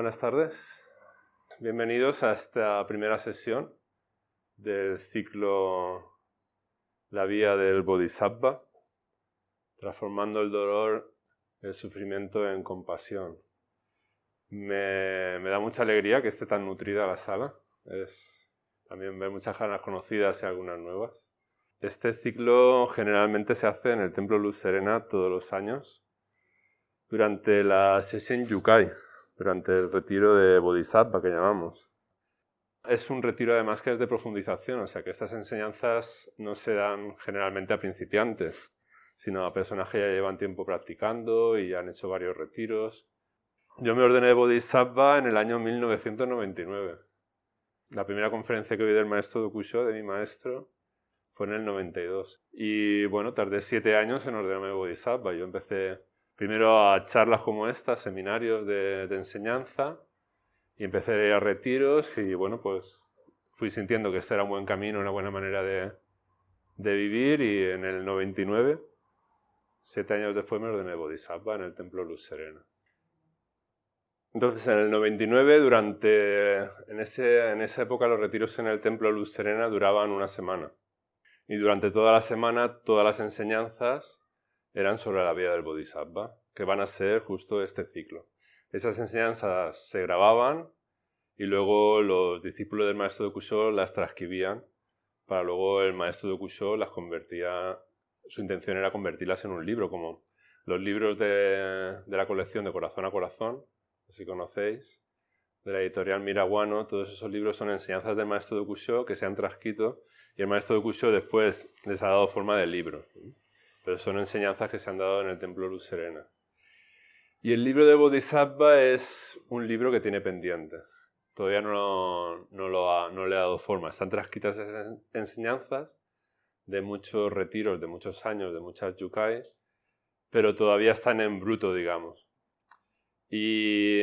Buenas tardes. Bienvenidos a esta primera sesión del ciclo La vía del Bodhisattva, transformando el dolor, el sufrimiento en compasión. Me, da mucha alegría que esté tan nutrida la sala. También ver muchas ganas conocidas y algunas nuevas. Este ciclo generalmente se hace en el Templo Luz Serena todos los años durante la sesión Yukai, durante el retiro de Bodhisattva que llamamos. Es un retiro además que es de profundización, o sea que estas enseñanzas no se dan generalmente a principiantes, sino a personas que ya llevan tiempo practicando y han hecho varios retiros. Yo me ordené Bodhisattva en el año 1999. La primera conferencia que oí del maestro Dokusho, de mi maestro, fue en el 92. Y bueno, tardé siete años en ordenarme Bodhisattva. Yo empecé primero a charlas como esta, seminarios de, enseñanza, y empecé a ir a retiros y bueno, pues fui sintiendo que este era un buen camino, una buena manera de, de vivir y en el 99, siete años después, me ordené Bodhisattva en el Templo Luz Serena. Entonces, en el 99, durante, en, ese, en esa época, los retiros en el Templo Luz Serena duraban una semana. Y durante toda la semana, todas las enseñanzas eran sobre la vida del Bodhisattva, que van a ser justo este ciclo. Esas enseñanzas se grababan y luego los discípulos del maestro de Kusho las transcribían para luego el maestro de Kusho las convertía, su intención era convertirlas en un libro, como los libros de, la colección de Corazón a Corazón, si conocéis, de la editorial Miraguano, todos esos libros son enseñanzas del maestro de Kusho que se han transcrito y el maestro de Kusho después les ha dado forma de libro pero son enseñanzas que se han dado en el Templo Luz Serena. Y el libro de Bodhisattva es un libro que tiene pendiente. Todavía no, no, lo no le ha dado forma. Están transcritas enseñanzas de muchos retiros, de muchos años, de muchas yukai, pero todavía están en bruto, digamos. Y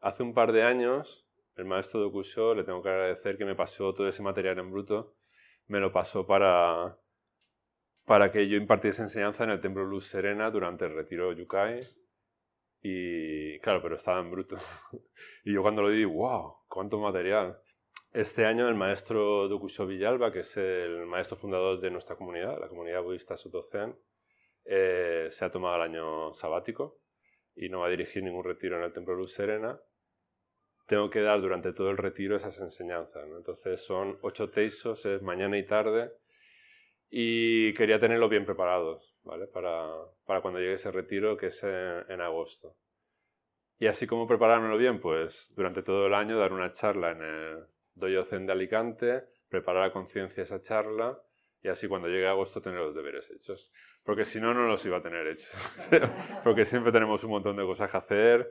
hace un par de años, el maestro de Okusho, le tengo que agradecer que me pasó todo ese material en bruto, me lo pasó para, para que yo impartiese enseñanza en el Templo Luz Serena durante el retiro Yukai. Y claro, pero estaba en bruto. y yo cuando lo vi, wow, cuánto material. Este año el maestro Dokusho Villalba, que es el maestro fundador de nuestra comunidad, la comunidad budista Sotozen, eh, se ha tomado el año sabático y no va a dirigir ningún retiro en el Templo Luz Serena. Tengo que dar durante todo el retiro esas enseñanzas. Entonces son ocho teisos, es mañana y tarde, y quería tenerlo bien preparados, ¿vale? Para, para cuando llegue ese retiro que es en, agosto. Y así como preparármelo bien, pues durante todo el año dar una charla en el Dojo Zen de Alicante, preparar a conciencia esa charla y así cuando llegue agosto tener los deberes hechos. Porque si no, no los iba a tener hechos. Porque siempre tenemos un montón de cosas que hacer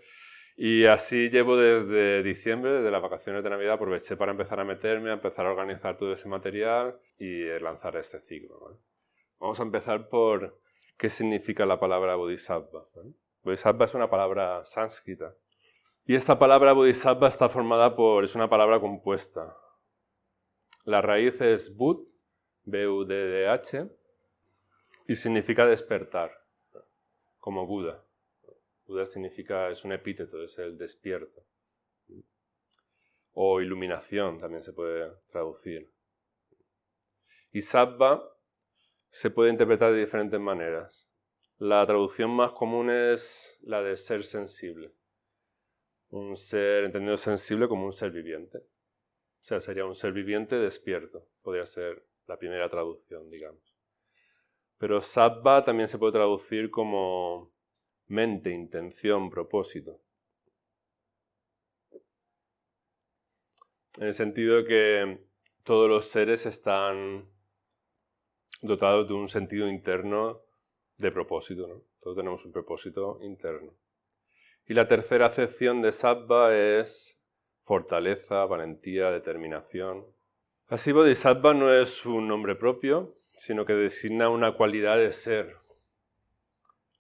y así llevo desde diciembre, desde las vacaciones de Navidad, aproveché para empezar a meterme, a empezar a organizar todo ese material y lanzar este ciclo. Vamos a empezar por qué significa la palabra bodhisattva. Bodhisattva es una palabra sánscrita. Y esta palabra bodhisattva está formada por, es una palabra compuesta. La raíz es bud, B-U-D-D-H, y significa despertar, como Buda. Buda significa, es un epíteto, es el despierto. O iluminación también se puede traducir. Y sattva se puede interpretar de diferentes maneras. La traducción más común es la de ser sensible. Un ser entendido sensible como un ser viviente. O sea, sería un ser viviente despierto. Podría ser la primera traducción, digamos. Pero sattva también se puede traducir como mente, intención, propósito. En el sentido de que todos los seres están dotados de un sentido interno de propósito. Todos tenemos un propósito interno. Y la tercera acepción de sattva es fortaleza, valentía, determinación. Así Bodhisattva no es un nombre propio, sino que designa una cualidad de ser,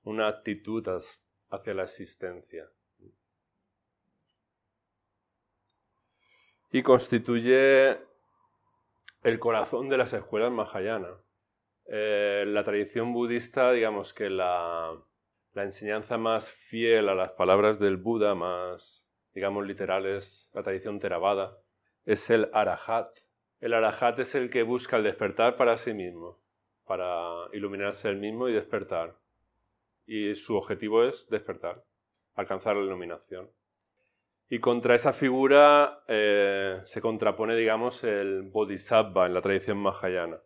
una actitud hacia la existencia. Y constituye el corazón de las escuelas Mahayana. Eh, la tradición budista, digamos que la, la, enseñanza más fiel a las palabras del Buda, más, digamos literal es la tradición Theravada, es el arahat. El arahat es el que busca el despertar para sí mismo, para iluminarse él mismo y despertar. Y su objetivo es despertar, alcanzar la iluminación. Y contra esa figura eh, se contrapone, digamos, el bodhisattva en la tradición mahayana,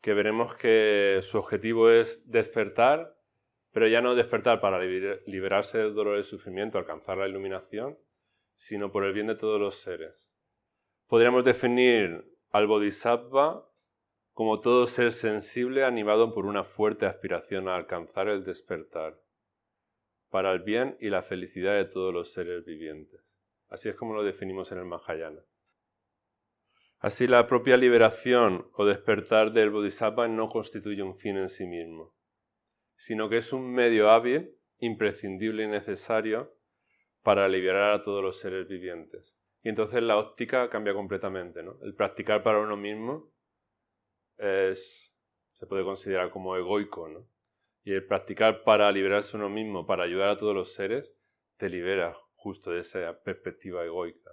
que veremos que su objetivo es despertar, pero ya no despertar para liberarse del dolor y del sufrimiento, alcanzar la iluminación, sino por el bien de todos los seres. Podríamos definir al bodhisattva como todo ser sensible animado por una fuerte aspiración a alcanzar el despertar para el bien y la felicidad de todos los seres vivientes. Así es como lo definimos en el Mahayana. Así la propia liberación o despertar del Bodhisattva no constituye un fin en sí mismo, sino que es un medio hábil, imprescindible y necesario para liberar a todos los seres vivientes. Y entonces la óptica cambia completamente. ¿no? El practicar para uno mismo es, se puede considerar como egoico, ¿no? Y el practicar para liberarse uno mismo, para ayudar a todos los seres, te libera justo de esa perspectiva egoica.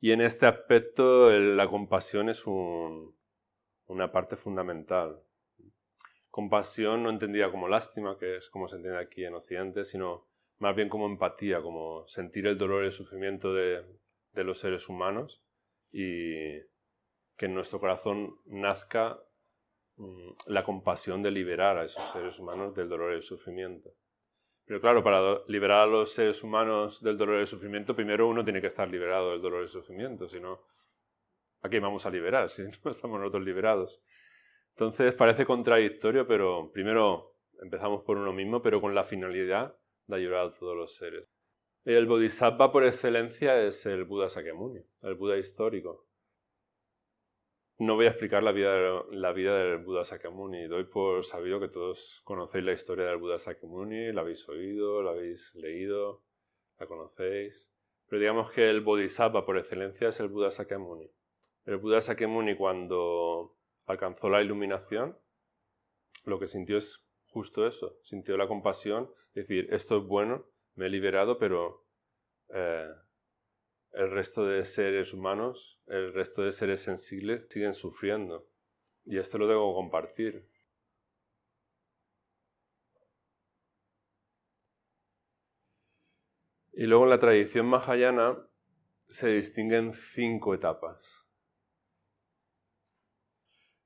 Y en este aspecto la compasión es una parte fundamental. Compasión no entendida como lástima, que es como se entiende aquí en Occidente, sino más bien como empatía, como sentir el dolor y el sufrimiento de los seres humanos y que en nuestro corazón nazca Mm, la compasión de liberar a esos seres humanos del dolor y el sufrimiento. Pero claro, para liberar a los seres humanos del dolor y el sufrimiento, primero uno tiene que estar liberado del dolor y el sufrimiento, si no, ¿a quién vamos a liberar si no estamos nosotros liberados? Entonces parece contradictorio, pero primero empezamos por uno mismo, pero con la finalidad de ayudar a todos los seres. El Bodhisattva por excelencia es el Buda Sakyamuni, el Buda histórico. No voy a explicar la vida, la vida del Buda Sakyamuni. Doy por sabido que todos conocéis la historia del Buda Sakyamuni, la habéis oído, la habéis leído, la conocéis. Pero digamos que el Bodhisattva por excelencia es el Buda Sakyamuni. El Buda Sakyamuni cuando alcanzó la iluminación, lo que sintió es justo eso. Sintió la compasión, decir, esto es bueno, me he liberado, pero eh, el resto de seres humanos, el resto de seres sensibles siguen sufriendo. Y esto lo debo compartir. Y luego en la tradición mahayana se distinguen cinco etapas.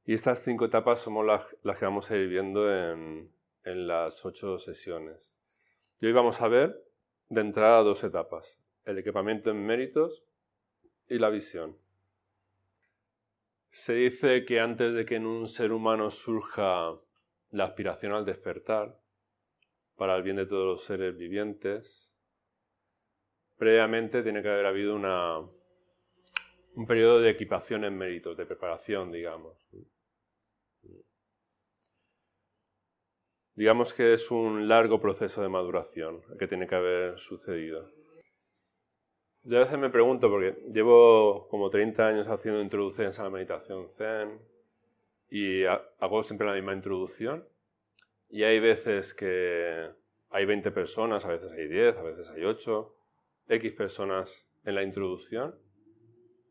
Y estas cinco etapas somos las, que vamos a ir viendo en, en las ocho sesiones. Y hoy vamos a ver de entrada dos etapas el equipamiento en méritos y la visión. Se dice que antes de que en un ser humano surja la aspiración al despertar, para el bien de todos los seres vivientes, previamente tiene que haber habido una, un periodo de equipación en méritos, de preparación, digamos. Digamos que es un largo proceso de maduración que tiene que haber sucedido. Yo a veces me pregunto, porque llevo como 30 años haciendo introducciones a la meditación zen y hago siempre la misma introducción. Y hay veces que hay 20 personas, a veces hay 10, a veces hay 8, X personas en la introducción,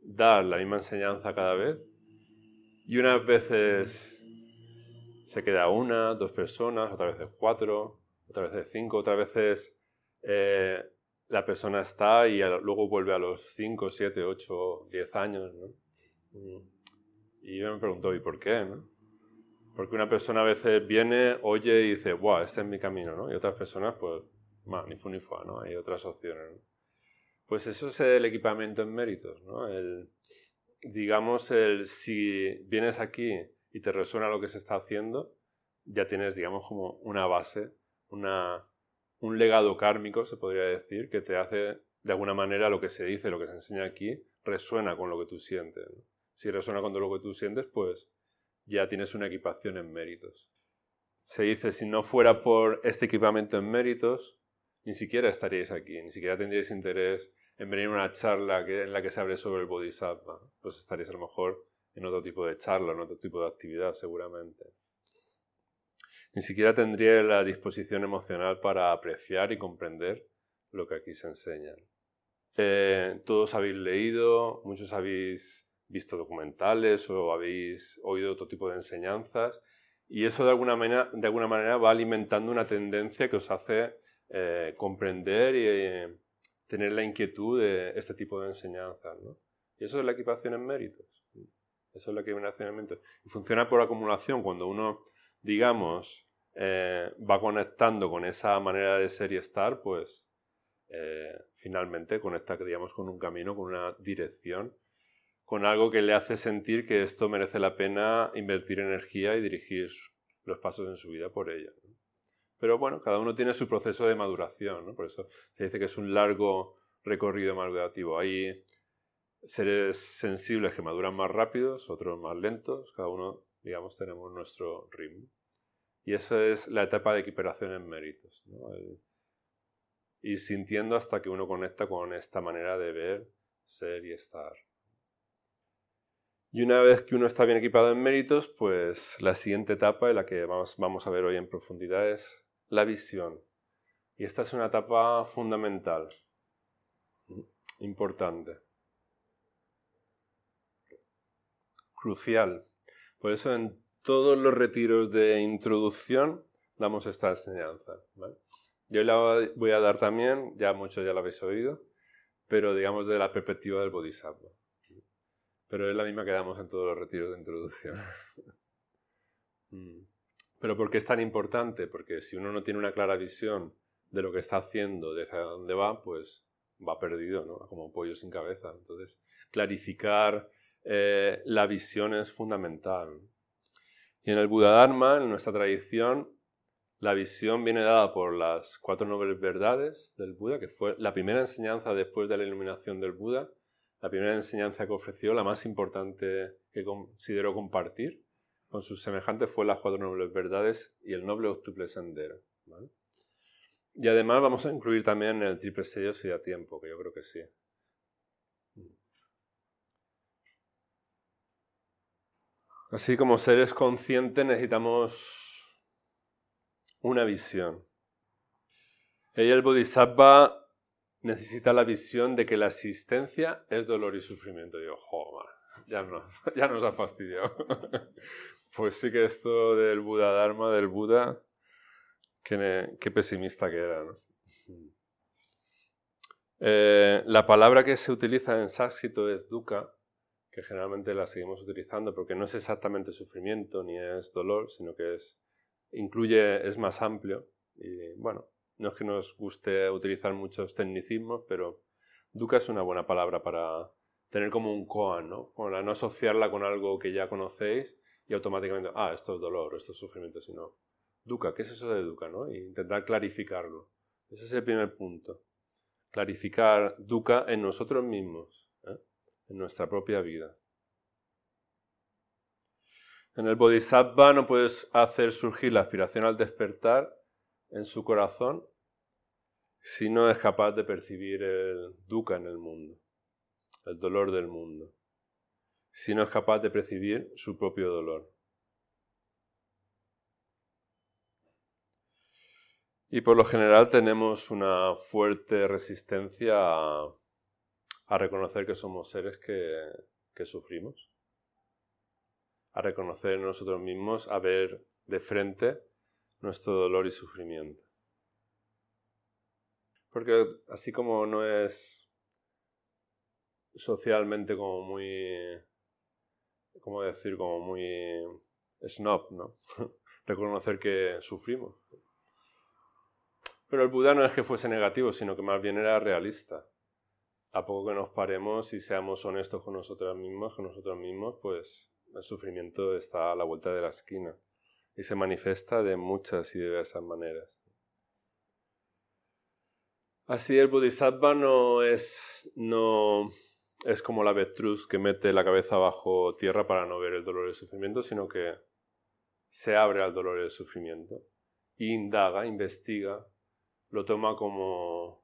dar la misma enseñanza cada vez. Y unas veces se queda una, dos personas, otras veces cuatro, otras veces cinco, otras veces eh, la persona está y luego vuelve a los 5, 7, 8, 10 años. Mm. Y yo me pregunto, ¿y por qué? ¿no? Porque una persona a veces viene, oye y dice, ¡guau, este es mi camino! ¿no? Y otras personas, pues, ni fu ni fa, ¿no? Hay otras opciones. Pues eso es el equipamiento en méritos, ¿no? El, digamos, el, si vienes aquí y te resuena lo que se está haciendo, ya tienes, digamos, como una base, una, un legado kármico, se podría decir, que te hace, de alguna manera, lo que se dice, lo que se enseña aquí, resuena con lo que tú sientes. Si resuena con lo que tú sientes, pues ya tienes una equipación en méritos. Se dice, si no fuera por este equipamiento en méritos, ni siquiera estaríais aquí, ni siquiera tendríais interés en venir a una charla en la que se abre sobre el Bodhisattva. Pues estaríais a lo mejor en otro tipo de charla, en otro tipo de actividad, seguramente. ni siquiera tendría la disposición emocional para apreciar y comprender lo que aquí se enseña. Eh, todos habéis leído, muchos habéis visto documentales o habéis oído otro tipo de enseñanzas y eso de alguna manera, va alimentando una tendencia que os hace eh, comprender y eh, tener la inquietud de este tipo de enseñanzas. Y eso es la equipación en méritos. Eso es la equipación en méritos. Y funciona por acumulación. Cuando uno, digamos, eh, va conectando con esa manera de ser y estar, pues finalmente conecta, digamos, con un camino, con una dirección con algo que le hace sentir que esto merece la pena invertir energía y dirigir los pasos en su vida por ella. Pero bueno, cada uno tiene su proceso de maduración, por eso se dice que es un largo recorrido madurativo. Hay seres sensibles que maduran más rápidos, otros más lentos, cada uno, digamos, tenemos nuestro ritmo. Y esa es la etapa de equiparación en méritos. ir sintiendo hasta que uno conecta con esta manera de ver, ser y estar. Y una vez que uno está bien equipado en méritos, pues la siguiente etapa, y la que vamos, vamos a ver hoy en profundidad, es la visión. Y esta es una etapa fundamental, importante, crucial. Por eso en todos los retiros de introducción damos esta enseñanza. Yo la voy a dar también, ya muchos ya la habéis oído, pero digamos de la perspectiva del Bodhisattva. Pero es la misma que damos en todos los retiros de introducción. Mm. Pero ¿por qué es tan importante? Porque si uno no tiene una clara visión de lo que está haciendo, de hacia dónde va, pues va perdido, ¿no? Como un pollo sin cabeza. Entonces, clarificar eh, la visión es fundamental. Y en el Buda Dharma, en nuestra tradición, la visión viene dada por las cuatro nobles verdades del Buda, que fue la primera enseñanza después de la iluminación del Buda, la primera enseñanza que ofreció, la más importante que consideró compartir con sus semejantes fue las cuatro nobles verdades y el noble octuple sendero. Y además vamos a incluir también el triple sello si da tiempo, que yo creo que sí. Así como seres conscientes necesitamos una visión. Ella, el Bodhisattva, necesita la visión de que la existencia es dolor y sufrimiento. Y digo, joder, ya, no, ya nos ha fastidiado. pues sí que esto del Buda Dharma, del Buda, qué, qué pesimista que era. ¿no? Eh, la palabra que se utiliza en sánscrito es dukkha, que generalmente la seguimos utilizando porque no es exactamente sufrimiento ni es dolor, sino que es, incluye, es más amplio. Y bueno, no es que nos guste utilizar muchos tecnicismos, pero dukkha es una buena palabra para tener como un koan, ¿no? Para no asociarla con algo que ya conocéis y automáticamente, ah, esto es dolor, esto es sufrimiento, sino dukkha, ¿qué es eso de dukkha, no? E intentar clarificarlo. Ese es el primer punto. Clarificar dukkha en nosotros mismos. En nuestra propia vida. En el Bodhisattva no puedes hacer surgir la aspiración al despertar en su corazón si no es capaz de percibir el dukkha en el mundo, el dolor del mundo, si no es capaz de percibir su propio dolor. Y por lo general tenemos una fuerte resistencia a, reconocer que somos seres que, que sufrimos, a reconocer nosotros mismos, a ver de frente nuestro dolor y sufrimiento. Porque así como no es socialmente como muy, ¿cómo decir? Como muy snob, ¿no? Reconocer que sufrimos. Pero el Buda no es que fuese negativo, sino que más bien era realista. A poco que nos paremos y seamos honestos con nosotros mismos, con nosotros mismos, pues el sufrimiento está a la vuelta de la esquina y se manifiesta de muchas y diversas maneras. Así el Bodhisattva no es, no es como la avestruz que mete la cabeza bajo tierra para no ver el dolor y el sufrimiento, sino que se abre al dolor y el sufrimiento, indaga, investiga, lo toma como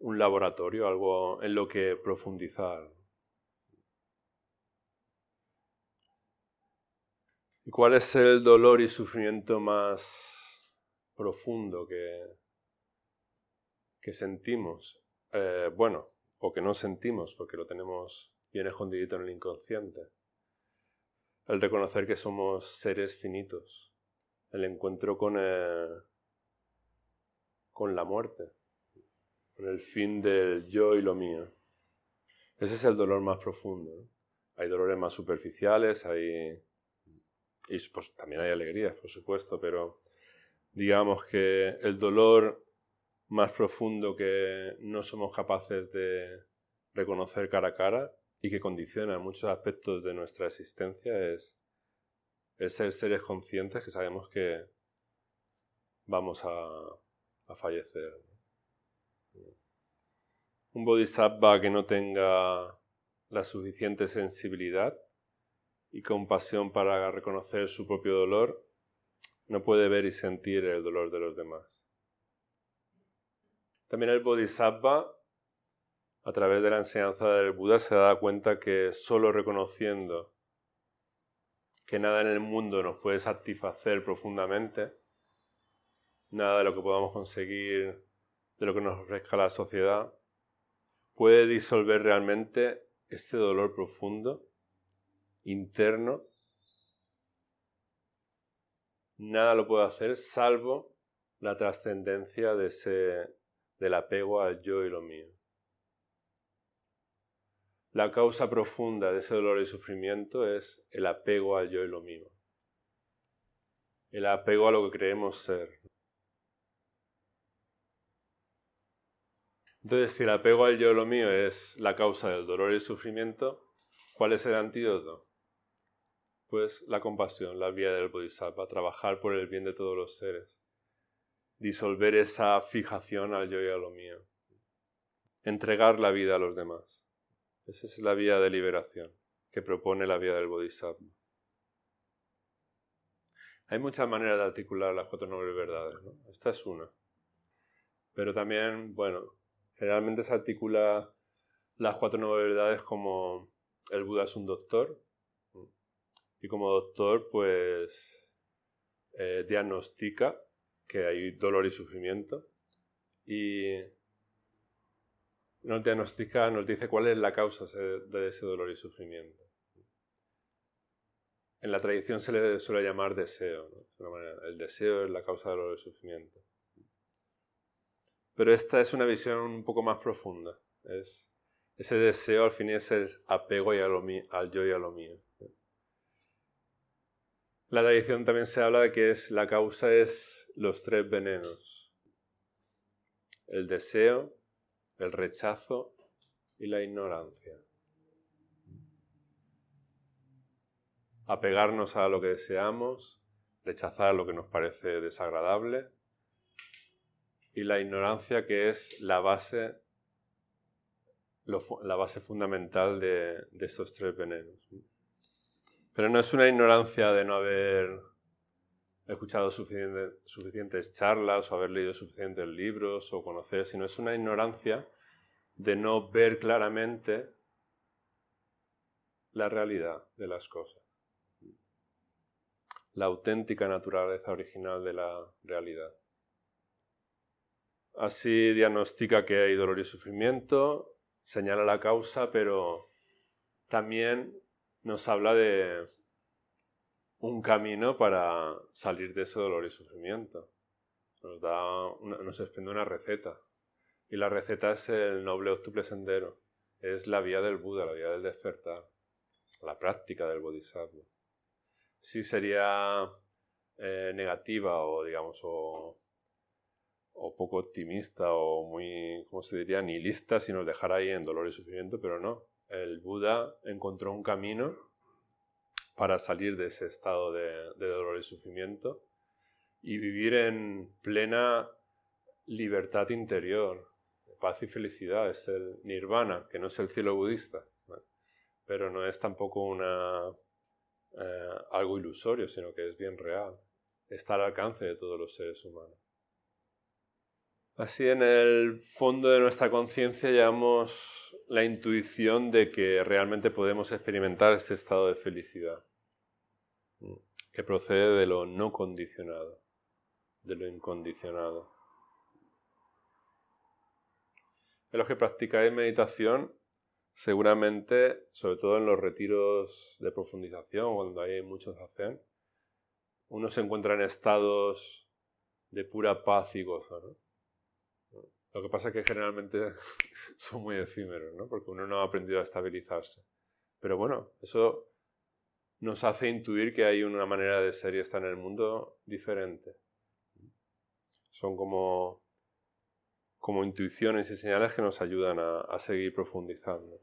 un laboratorio, algo en lo que profundizar. ¿Y cuál es el dolor y sufrimiento más profundo que, sentimos? Eh, bueno, o que no sentimos porque lo tenemos bien escondidito en el inconsciente. El reconocer que somos seres finitos. El encuentro con, eh, con la muerte. El fin del yo y lo mío. Ese es el dolor más profundo. Hay dolores más superficiales, hay... Y pues, también hay alegrías, por supuesto, pero digamos que el dolor más profundo que no somos capaces de reconocer cara a cara y que condiciona muchos aspectos de nuestra existencia es el ser seres conscientes que sabemos que vamos a, fallecer. Un bodhisattva que no tenga la suficiente sensibilidad y compasión para reconocer su propio dolor, no puede ver y sentir el dolor de los demás. También el bodhisattva, a través de la enseñanza del Buda, se da cuenta que solo reconociendo que nada en el mundo nos puede satisfacer profundamente, nada de lo que podamos conseguir, de lo que nos ofrezca la sociedad, puede disolver realmente este dolor profundo, interno. Nada lo puede hacer salvo la trascendencia de ese del apego al yo y lo mío. La causa profunda de ese dolor y sufrimiento es el apego al yo y lo mío. El apego a lo que creemos ser. Entonces, si el apego al yo lo mío es la causa del dolor y el sufrimiento, ¿cuál es el antídoto? Pues la compasión, la vía del Bodhisattva, trabajar por el bien de todos los seres disolver esa fijación al yo y a lo mío. Entregar la vida a los demás. Esa es la vía de liberación que propone la vía del Bodhisattva. Hay muchas maneras de articular las cuatro nobles verdades. Esta es una. Pero también, bueno, generalmente se articula las cuatro nobles verdades como el Buda es un doctor. Y como doctor, pues eh, diagnostica que hay dolor y sufrimiento. Y nos diagnostica, nos dice cuál es la causa de ese dolor y sufrimiento. En la tradición se le suele llamar deseo. El deseo es la causa del dolor y sufrimiento. Pero esta es una visión un poco más profunda. Es, ese deseo al fin es el apego al yo y a lo mío. La tradición también se habla de que es, la causa es los tres venenos. El deseo, el rechazo y la ignorancia. Apegarnos a lo que deseamos, rechazar lo que nos parece desagradable y la ignorancia que es la base, la base fundamental de, estos tres venenos. Pero no es una ignorancia de no haber escuchado suficientes charlas o haber leído suficientes libros o conocer, sino es una ignorancia de no ver claramente la realidad de las cosas, la auténtica naturaleza original de la realidad. Así diagnostica que hay dolor y sufrimiento, señala la causa, pero también nos habla de un camino para salir de ese dolor y sufrimiento. Nos, da nos expende una receta. Y la receta es el noble octuple sendero. Es la vía del Buda, la vía del despertar. La práctica del Bodhisattva. Si sería eh, negativa o, digamos, o, o, poco optimista o muy, ¿cómo se diría?, nihilista si nos dejara ahí en dolor y sufrimiento, pero no el Buda encontró un camino para salir de ese estado de, dolor y sufrimiento y vivir en plena libertad interior, paz y felicidad. Es el nirvana, que no es el cielo budista, pero no es tampoco una, eh, algo ilusorio, sino que es bien real. Está al alcance de todos los seres humanos. Así en el fondo de nuestra conciencia llevamos la intuición de que realmente podemos experimentar este estado de felicidad. que procede de lo no condicionado, de lo incondicionado. En los que practicáis meditación, seguramente, sobre todo en los retiros de profundización, cuando hay muchos hacen, uno se encuentra en estados de pura paz y gozo. ¿no? Lo que pasa es que generalmente son muy efímeros, ¿no? porque uno no ha aprendido a estabilizarse. Pero bueno, eso nos hace intuir que hay una manera de ser y estar en el mundo diferente. Son como, como intuiciones y señales que nos ayudan a, a seguir profundizando.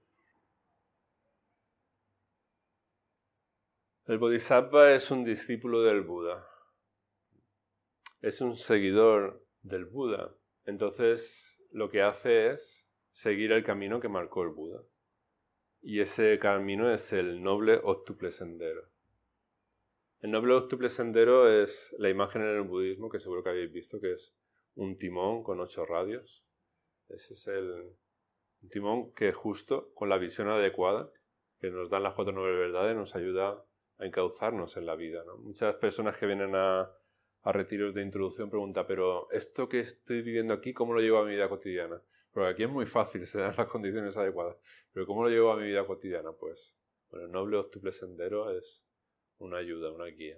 El Bodhisattva es un discípulo del Buda. Es un seguidor del Buda. Entonces lo que hace es seguir el camino que marcó el Buda. Y ese camino es el noble octuple sendero. El noble octuple sendero es la imagen en el budismo que seguro que habéis visto, que es un timón con ocho radios. Ese es el timón que justo con la visión adecuada que nos dan las cuatro nobles verdades nos ayuda a encauzarnos en la vida. Muchas personas que vienen a, a retiros de introducción preguntan, pero esto que estoy viviendo aquí, ¿cómo lo llevo a mi vida cotidiana? Porque aquí es muy fácil, se dan las condiciones adecuadas. Pero ¿cómo lo llevo a mi vida cotidiana? Pues, bueno, el noble octuple sendero es una ayuda, una guía.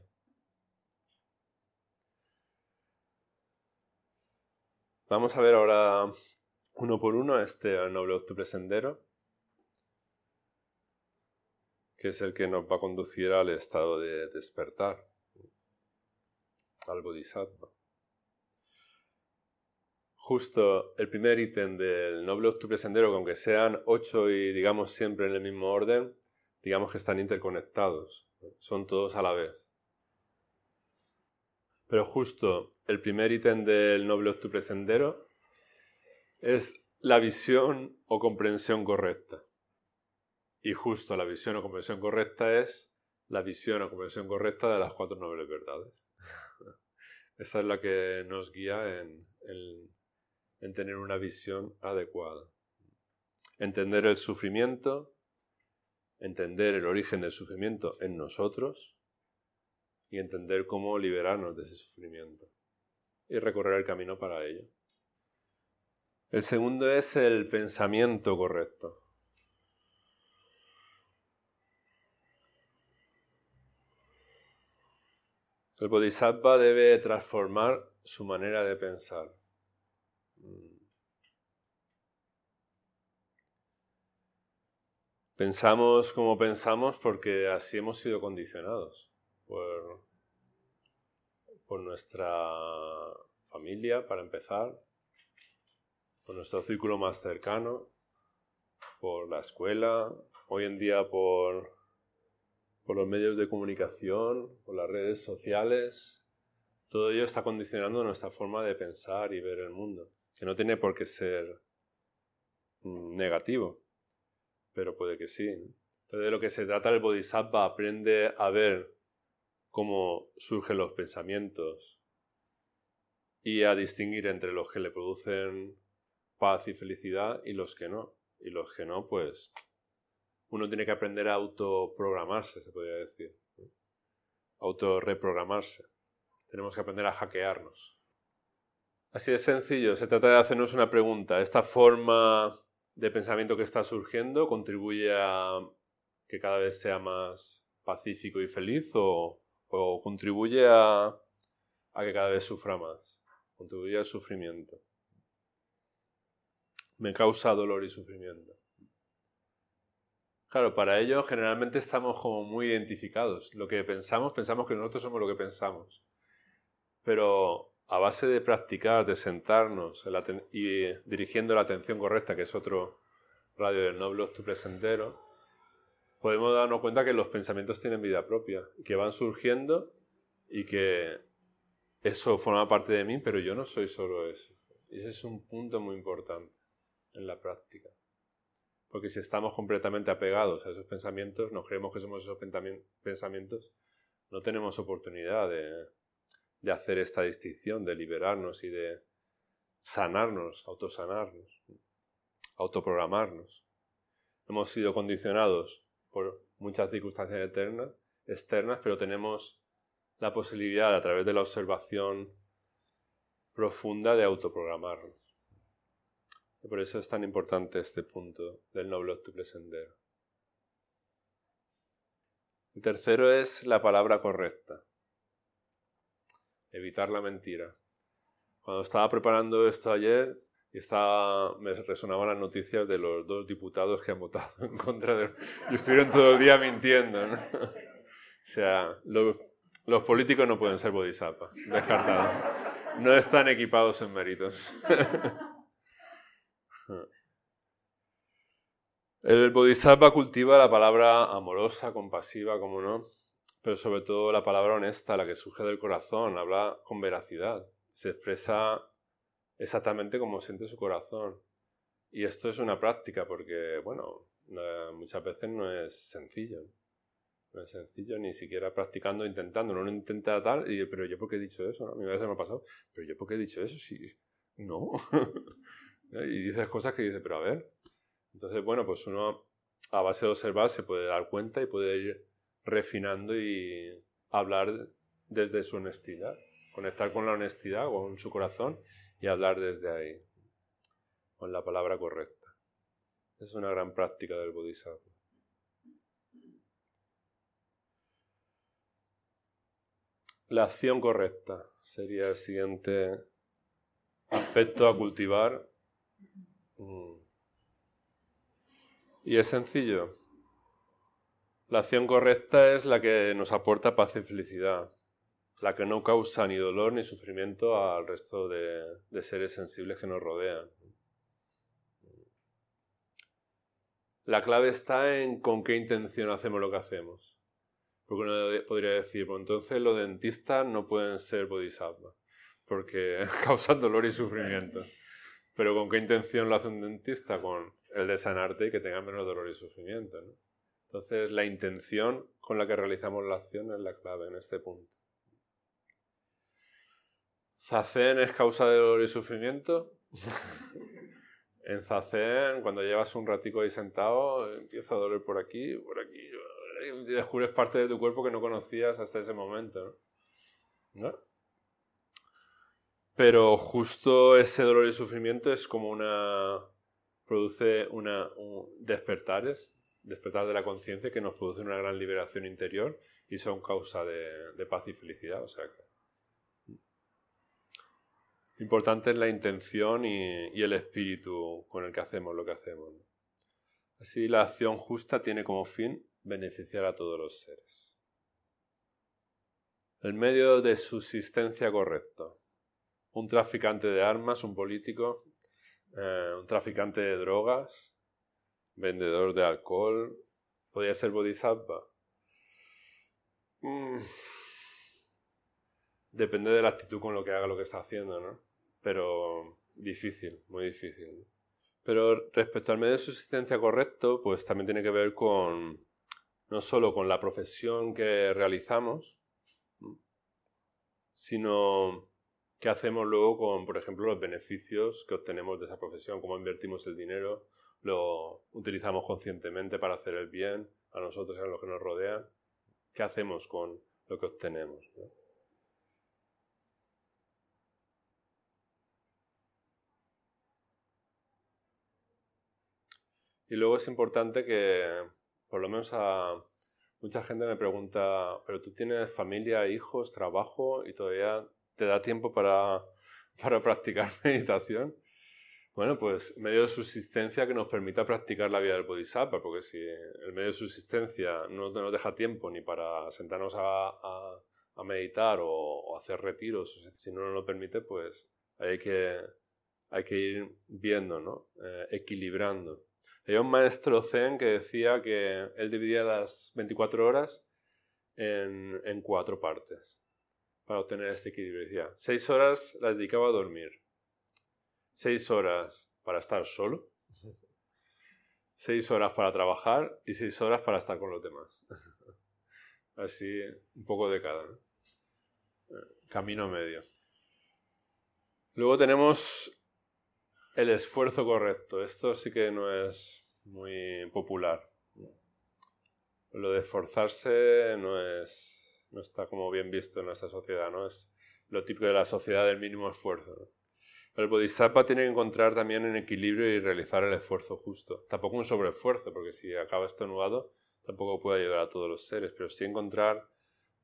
Vamos a ver ahora uno por uno este noble octuple sendero, que es el que nos va a conducir al estado de despertar, al bodhisattva justo el primer ítem del noble octuple sendero, que aunque sean ocho y digamos siempre en el mismo orden, digamos que están interconectados, son todos a la vez. Pero justo el primer ítem del noble octuple sendero es la visión o comprensión correcta. Y justo la visión o comprensión correcta es la visión o comprensión correcta de las cuatro nobles verdades. Esa es la que nos guía en en tener una visión adecuada. Entender el sufrimiento, entender el origen del sufrimiento en nosotros y entender cómo liberarnos de ese sufrimiento y recorrer el camino para ello. El segundo es el pensamiento correcto. El bodhisattva debe transformar su manera de pensar. Pensamos como pensamos porque así hemos sido condicionados por, por nuestra familia, para empezar, por nuestro círculo más cercano, por la escuela, hoy en día por, por los medios de comunicación, por las redes sociales. Todo ello está condicionando nuestra forma de pensar y ver el mundo que no tiene por qué ser mm, negativo, pero puede que sí. Entonces de lo que se trata el Bodhisattva aprende a ver cómo surgen los pensamientos y a distinguir entre los que le producen paz y felicidad y los que no. Y los que no, pues uno tiene que aprender a autoprogramarse, se podría decir. Autorreprogramarse. Tenemos que aprender a hackearnos. Así de sencillo, se trata de hacernos una pregunta. ¿Esta forma de pensamiento que está surgiendo contribuye a que cada vez sea más pacífico y feliz o, contribuye a, a que cada vez sufra más? Contribuye al sufrimiento. Me causa dolor y sufrimiento. Claro, para ello generalmente estamos como muy identificados. Lo que pensamos, pensamos que nosotros somos lo que pensamos. Pero a base de practicar, de sentarnos y dirigiendo la atención correcta, que es otro radio del noble octuple sendero, podemos darnos cuenta que los pensamientos tienen vida propia, que van surgiendo y que eso forma parte de mí, pero yo no soy solo eso. Y ese es un punto muy importante en la práctica. Porque si estamos completamente apegados a esos pensamientos, nos creemos que somos esos pensamientos, no tenemos oportunidad de, hacer esta distinción, de liberarnos y de sanarnos, autosanarnos, autoprogramarnos. Hemos sido condicionados por muchas circunstancias externas pero tenemos la posibilidad a través de la observación profunda de autoprogramarnos. Por eso es tan importante este punto del noble octuple sendero. El tercero es la palabra correcta. Evitar la mentira. Cuando estaba preparando esto ayer, me resonaban las noticias de los dos diputados que han votado en contra de... Y estuvieron todo el día mintiendo. O sea, los, los políticos no pueden ser bodhisattva, descartado. No están equipados en méritos. El bodhisattva cultiva la palabra amorosa, compasiva, como no, pero sobre todo la palabra honesta, la que surge del corazón, habla con veracidad, se expresa exactamente como siente su corazón. Y esto es una práctica porque, bueno, muchas veces no es sencillo. No es sencillo, ni siquiera practicando, intentando. No intenta tal, y, pero yo porque he dicho eso, ¿no? A mí a me ha pasado, pero yo porque he dicho eso, sí, no. y dices cosas que dices, pero a ver, entonces, bueno, pues uno a base de observar se puede dar cuenta y puede ir refinando y hablar desde su honestidad, conectar con la honestidad, con su corazón y hablar desde ahí, con la palabra correcta. Es una gran práctica del Bodhisattva. La acción correcta sería el siguiente aspecto a cultivar. Mm. Y es sencillo. La acción correcta es la que nos aporta paz y felicidad, la que no causa ni dolor ni sufrimiento al resto de, seres sensibles que nos rodean. La clave está en con qué intención hacemos lo que hacemos. Porque uno podría decir, pues entonces los dentistas no pueden ser bodhisattvas, porque causan dolor y sufrimiento. Pero ¿con qué intención lo hace un dentista? Con el de sanarte y que tenga menos dolor y sufrimiento. ¿no? Entonces, la intención con la que realizamos la acción es la clave en este punto. Zazen es causa de dolor y sufrimiento. en Zazen, cuando llevas un ratico ahí sentado, empieza a doler por aquí, por aquí, descubres parte de tu cuerpo que no conocías hasta ese momento. ¿No? Pero justo ese dolor y sufrimiento es como una produce una, un despertares, despertar de la conciencia que nos produce una gran liberación interior y son causa de, paz y felicidad. O sea importante es la intención y, el espíritu con el que hacemos lo que hacemos. Así la acción justa tiene como fin beneficiar a todos los seres. El medio de subsistencia correcto. Un traficante de armas, un político, eh, un traficante de drogas, vendedor de alcohol, podría ser bodhisattva. Mm. Depende de la actitud con lo que haga lo que está haciendo, ¿no? Pero difícil, muy difícil. Pero respecto al medio de subsistencia correcto, pues también tiene que ver con no solo con la profesión que realizamos, sino qué hacemos luego con, por ejemplo, los beneficios que obtenemos de esa profesión, cómo invertimos el dinero, lo utilizamos conscientemente para hacer el bien a nosotros y a los que nos rodean, qué hacemos con lo que obtenemos. Y luego es importante que, por lo menos a mucha gente me pregunta, pero tú tienes familia, hijos, trabajo y todavía te da tiempo para, para practicar meditación. Bueno, pues medio de subsistencia que nos permita practicar la vida del Bodhisattva, porque si el medio de subsistencia no nos deja tiempo ni para sentarnos a, a, meditar o, hacer retiros, si no nos lo permite, pues hay que, hay que ir viendo, ¿no? Eh, equilibrando. Hay un maestro zen que decía que él dividía las 24 horas en, en cuatro partes para obtener este equilibrio. Decía, seis horas las dedicaba a dormir, seis horas para estar solo, seis horas para trabajar y seis horas para estar con los demás. Así, un poco de cada. Camino medio. Luego tenemos el esfuerzo correcto. Esto sí que no es muy popular. Lo de esforzarse no es no está como bien visto en nuestra sociedad, ¿no? Es lo típico de la sociedad del mínimo esfuerzo. El bodhisattva tiene que encontrar también un equilibrio y realizar el esfuerzo justo. Tampoco un sobreesfuerzo, porque si acaba estornudado, tampoco puede ayudar a todos los seres, pero sí encontrar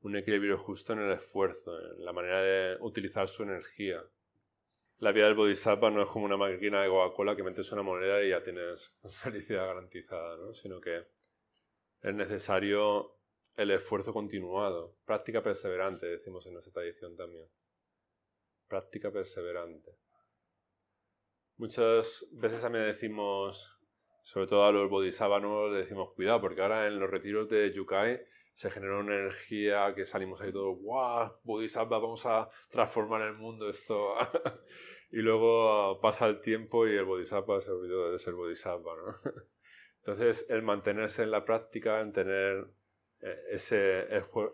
un equilibrio justo en el esfuerzo, en la manera de utilizar su energía. La vida del bodhisattva no es como una máquina de Coca-Cola que metes una moneda y ya tienes felicidad garantizada, ¿no? sino que es necesario el esfuerzo continuado, práctica perseverante, decimos en nuestra tradición también. Práctica perseverante. Muchas veces también decimos, sobre todo a los bodhisattvas le decimos cuidado, porque ahora en los retiros de Yukai se genera una energía que salimos ahí todos, ¡guau! Bodhisattva, vamos a transformar el mundo, esto. y luego pasa el tiempo y el bodhisattva se olvidó de ser bodhisattva, ¿no? Entonces, el mantenerse en la práctica, en tener ese,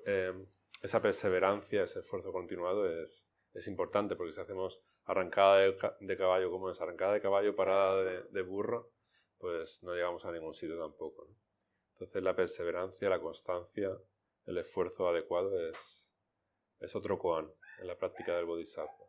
eh, esa perseverancia, ese esfuerzo continuado es, es importante, porque si hacemos arrancada de, caballo como es arrancada de caballo, parada de, burro, pues no llegamos a ningún sitio tampoco. Entonces la perseverancia, la constancia, el esfuerzo adecuado es, es otro koan en la práctica del bodhisattva.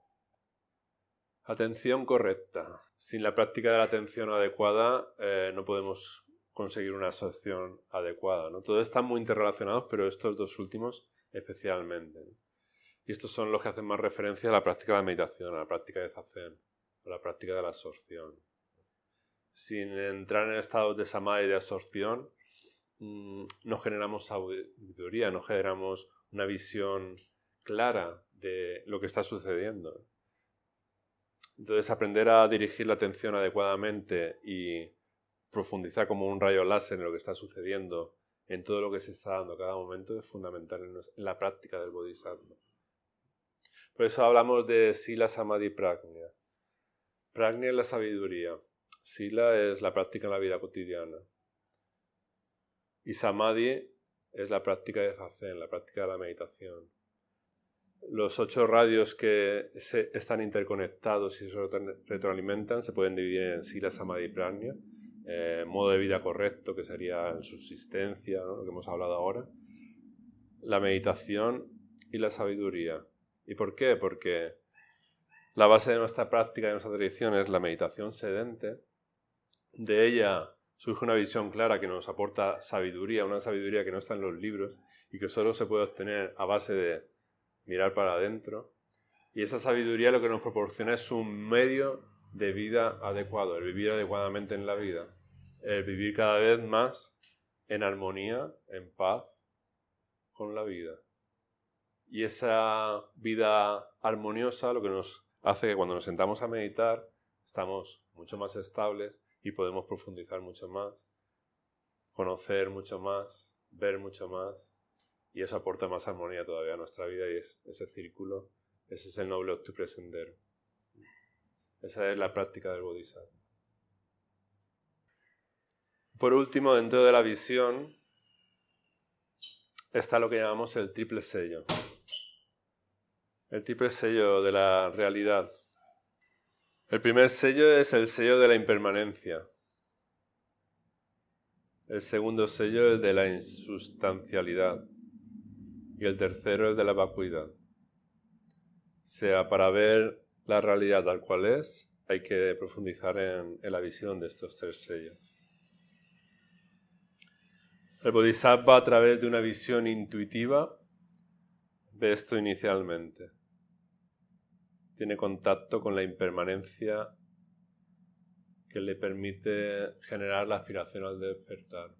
Atención correcta. Sin la práctica de la atención adecuada eh, no podemos conseguir una asociación adecuada. ¿no? Todos están muy interrelacionados, pero estos dos últimos especialmente. Y estos son los que hacen más referencia a la práctica de la meditación, a la práctica de zazen, a la práctica de la absorción. Sin entrar en estados de samadhi y de absorción, mm, no generamos sabiduría, no generamos una visión clara de lo que está sucediendo. Entonces, aprender a dirigir la atención adecuadamente y profundizar como un rayo láser en lo que está sucediendo, en todo lo que se está dando cada momento, es fundamental en la práctica del bodhisattva. Por eso hablamos de Sila, Samadhi, Prajna. Prajna es la sabiduría. Sila es la práctica en la vida cotidiana. Y Samadhi es la práctica de Zazen, la práctica de la meditación. Los ocho radios que están interconectados y se retroalimentan se pueden dividir en Sila, Samadhi, Prajna. Eh, modo de vida correcto, que sería subsistencia, lo que hemos hablado ahora. La meditación y la sabiduría. ¿Y por qué? Porque la base de nuestra práctica de nuestra tradición es la meditación sedente. De ella surge una visión clara que nos aporta sabiduría, una sabiduría que no está en los libros y que solo se puede obtener a base de mirar para adentro. Y esa sabiduría lo que nos proporciona es un medio de vida adecuado, el vivir adecuadamente en la vida, el vivir cada vez más en armonía, en paz con la vida. Y esa vida armoniosa lo que nos hace que cuando nos sentamos a meditar estamos mucho más estables y podemos profundizar mucho más, conocer mucho más, ver mucho más y eso aporta más armonía todavía a nuestra vida y es ese círculo, ese es el noble octuple sendero. Esa es la práctica del Bodhisattva. Por último, dentro de la visión está lo que llamamos el triple sello. El triple sello de la realidad. El primer sello es el sello de la impermanencia. El segundo sello es el de la insustancialidad. Y el tercero el de la vacuidad. O sea, para ver la realidad tal cual es, hay que profundizar en, la visión de estos tres sellos. El Bodhisattva a través de una visión intuitiva ve esto inicialmente tiene contacto con la impermanencia que le permite generar la aspiración al despertar.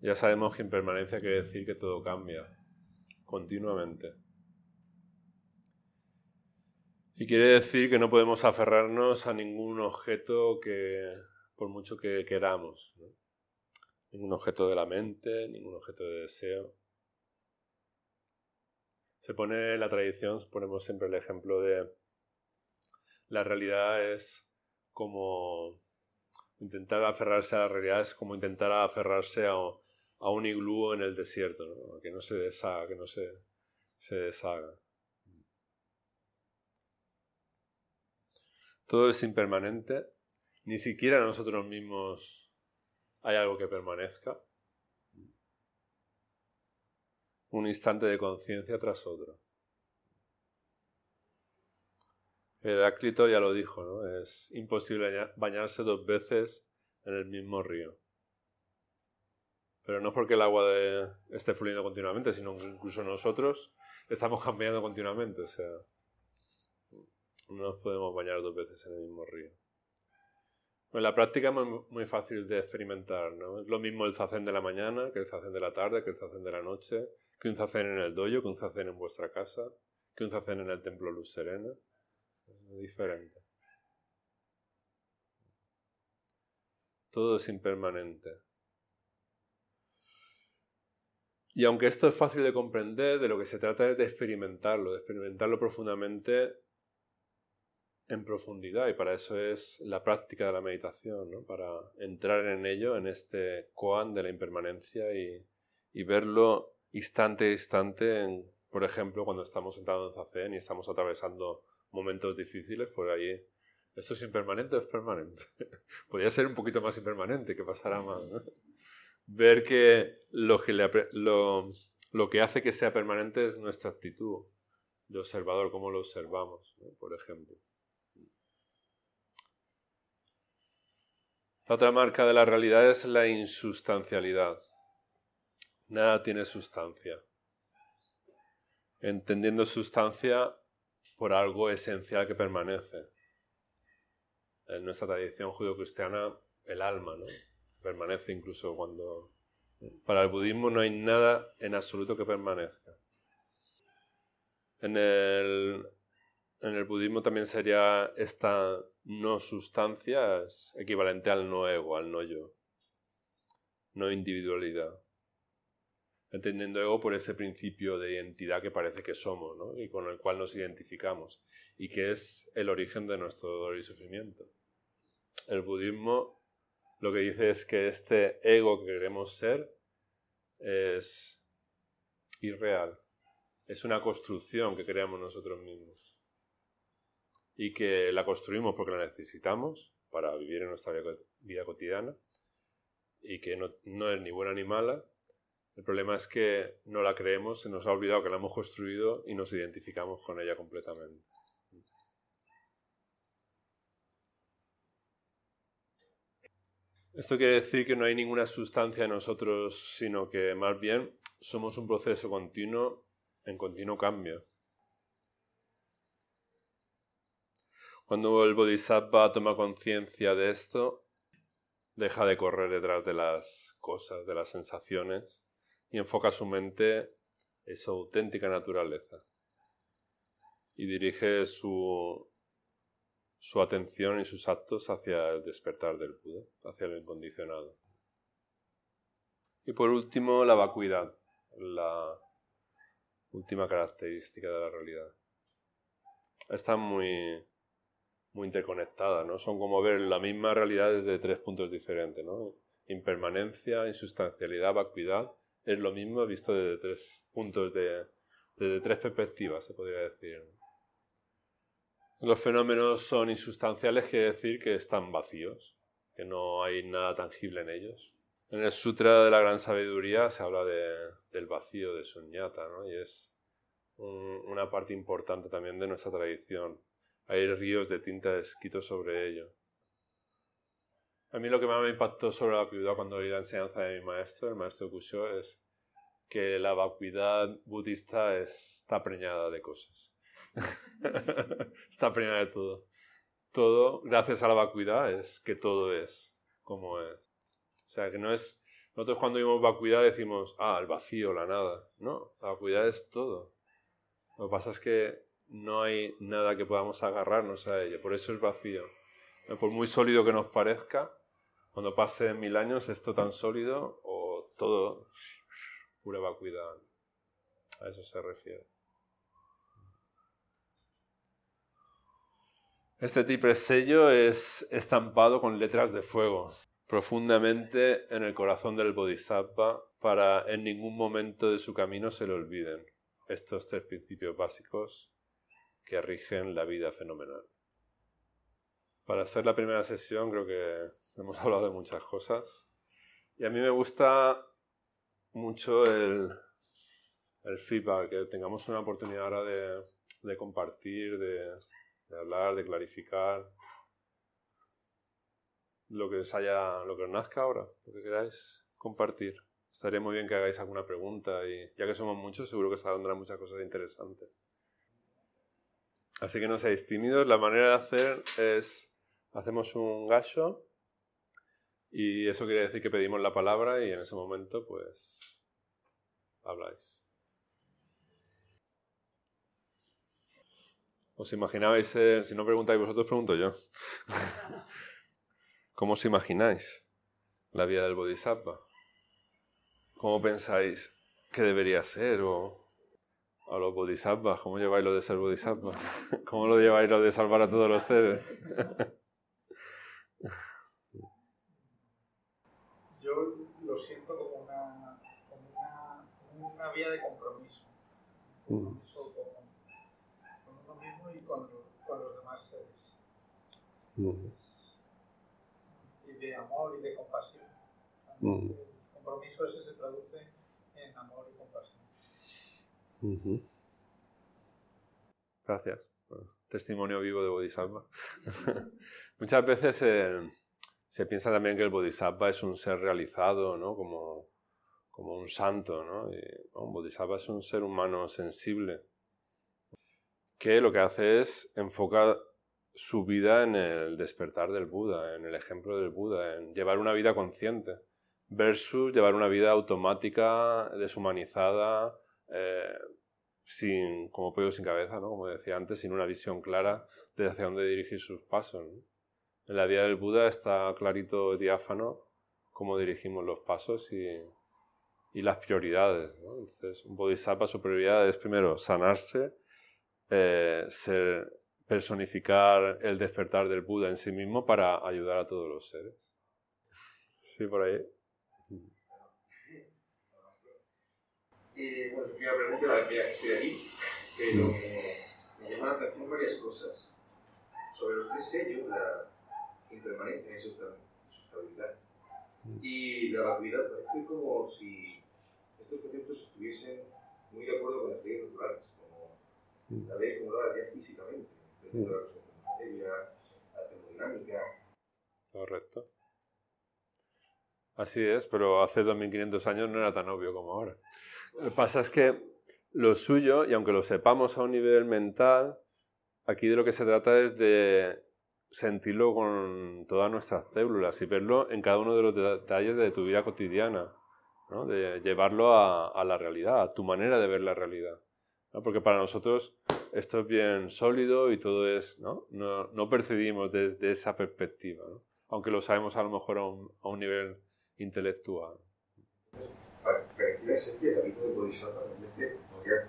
Ya sabemos que impermanencia quiere decir que todo cambia continuamente. Y quiere decir que no podemos aferrarnos a ningún objeto que, por mucho que queramos, ningún objeto de la mente, ningún objeto de deseo. Se pone en la tradición, ponemos siempre el ejemplo de la realidad es como intentar aferrarse a la realidad, es como intentar aferrarse a, un iglú en el desierto, que no se deshaga, que no se, se deshaga. Todo es impermanente, ni siquiera nosotros mismos hay algo que permanezca. un instante de conciencia tras otro. Heráclito ya lo dijo, ¿no? Es imposible bañarse dos veces en el mismo río. Pero no porque el agua esté fluyendo continuamente, sino que incluso nosotros estamos cambiando continuamente. O sea, no nos podemos bañar dos veces en el mismo río. En la práctica es muy, fácil de experimentar, ¿no? Es lo mismo el zazen de la mañana que el zazen de la tarde, que el zazen de la noche, que un zazen en el doyo, que un zazen en vuestra casa, que un zazen en el templo Luz Serena. Es diferente. Todo es impermanente. Y aunque esto es fácil de comprender, de lo que se trata es de experimentarlo, de experimentarlo profundamente en profundidad y para eso es la práctica de la meditación, ¿no? para entrar en ello, en este koan de la impermanencia y, verlo instante a instante, por ejemplo, cuando estamos entrando en Zazen y estamos atravesando momentos difíciles, por ahí, ¿esto es impermanente o es permanente? Podría ser un poquito más impermanente, que pasara más. Ver que, lo que, lo, lo que hace que sea permanente es nuestra actitud de observador, cómo lo observamos, por ejemplo. La otra marca de la realidad es la insustancialidad. Nada tiene sustancia. Entendiendo sustancia por algo esencial que permanece. En nuestra tradición judio-cristiana, el alma, ¿no? Permanece incluso cuando... Para el budismo no hay nada en absoluto que permanezca. En el, en el budismo también sería esta no sustancia equivalente al no ego, al no yo, no individualidad. Entendiendo ego por ese principio de identidad que parece que somos ¿no? y con el cual nos identificamos y que es el origen de nuestro dolor y sufrimiento. El budismo lo que dice es que este ego que queremos ser es irreal, es una construcción que creamos nosotros mismos y que la construimos porque la necesitamos para vivir en nuestra vida cotidiana y que no, no, es ni buena ni mala. El problema es que no la creemos, se nos ha olvidado que la hemos construido y nos identificamos con ella completamente. Esto quiere decir que no hay ninguna sustancia en nosotros, sino que más bien somos un proceso continuo en continuo cambio. Cuando el bodhisattva toma conciencia de esto, deja de correr detrás de las cosas, de las sensaciones, y enfoca su mente en su auténtica naturaleza. Y dirige su, su atención y sus actos hacia el despertar del Buda, hacia el incondicionado. Y por último, la vacuidad, la última característica de la realidad. Está muy, muy interconectadas, ¿no? Son como ver la misma realidad desde tres puntos diferentes, ¿no? Impermanencia, insustancialidad, vacuidad, es lo mismo visto desde tres puntos de, desde tres perspectivas, se podría decir. Los fenómenos son insustanciales, quiere decir que están vacíos, que no hay nada tangible en ellos. En el Sutra de la Gran Sabiduría se habla de, del vacío de Sunyata, ¿no? y es una parte importante también de nuestra tradición hay ríos de tinta escritos sobre ello. A mí lo que más me impactó sobre la vacuidad cuando oí la enseñanza de mi maestro, el maestro Kusho, es que la vacuidad budista está preñada de cosas. está preñada de todo. Todo, gracias a la vacuidad, es que todo es como es. O sea, que no es... Nosotros cuando vimos vacuidad decimos, ah, el vacío, la nada. No, la vacuidad es todo. Lo que pasa es que no hay nada que podamos agarrarnos a ella, por eso es vacío. Por muy sólido que nos parezca, cuando pasen mil años, esto tan sólido o todo pura vacuidad. A eso se refiere. Este tipo de sello es estampado con letras de fuego, profundamente en el corazón del Bodhisattva, para en ningún momento de su camino se le olviden estos tres principios básicos que rigen la vida fenomenal. Para hacer la primera sesión creo que hemos hablado de muchas cosas y a mí me gusta mucho el, el feedback, que tengamos una oportunidad ahora de, compartir, de, hablar, de clarificar lo que os lo que os nazca ahora, lo que queráis compartir. Estaría muy bien que hagáis alguna pregunta y ya que somos muchos seguro que saldrán muchas cosas interesantes. Así que no seáis tímidos, la manera de hacer es hacemos un gacho y eso quiere decir que pedimos la palabra y en ese momento pues habláis. ¿Os imaginabais, si no preguntáis vosotros, pregunto yo? ¿Cómo os imagináis la vida del Bodhisattva? ¿Cómo pensáis que debería ser? O a los Bodhisattvas, ¿cómo lleváis lo de ser Bodhisattva? ¿Cómo lo lleváis lo de salvar a todos los seres? Yo lo siento como una, como una, vía de compromiso. Mm con, los demás seres. Y de amor y de compasión. El compromiso ese se traduce en amor y compasión. Gracias. testimonio vivo de Bodhisattva. Muchas veces eh, se piensa también que el Bodhisattva es un ser realizado, ¿no? Como, como un santo, ¿no? Un Bodhisattva es un ser humano sensible que lo que hace es enfocar su vida en el despertar del Buda, en el ejemplo del Buda, en llevar una vida consciente, versus llevar una vida automática, deshumanizada, eh, sin, como pollo sin cabeza, ¿no? como decía antes, sin una visión clara de hacia dónde dirigir sus pasos. En la vida del Buda está clarito, diáfano, cómo dirigimos los pasos y, y las prioridades. Entonces, un bodhisattva, su prioridad es primero sanarse, eh, ser, personificar el despertar del Buda en sí mismo para ayudar a todos los seres. Sí, por ahí. Y bueno, su primera pregunta, la primera que estoy aquí, pero me, me llama la atención varias cosas. Sobre los tres sellos, la impermanencia y sustentabilidad. Y la vacuidad parece como si estos conceptos estuviesen muy de acuerdo con las leyes naturales la vez formuladas ya físicamente, dentro de la materia, la termodinámica. Correcto. Así es, pero hace 2500 años no era tan obvio como ahora. Lo que pasa es que lo suyo, y aunque lo sepamos a un nivel mental, aquí de lo que se trata es de sentirlo con todas nuestras células y verlo en cada uno de los detalles de tu vida cotidiana, ¿no? de llevarlo a, a, la realidad, a tu manera de ver la realidad. Porque para nosotros esto es bien sólido y todo es, ¿no? No, no percibimos desde esa perspectiva, ¿no? aunque lo sabemos a lo mejor a un, a un nivel intelectual. Ser que la vida del Bodhisattva realmente podría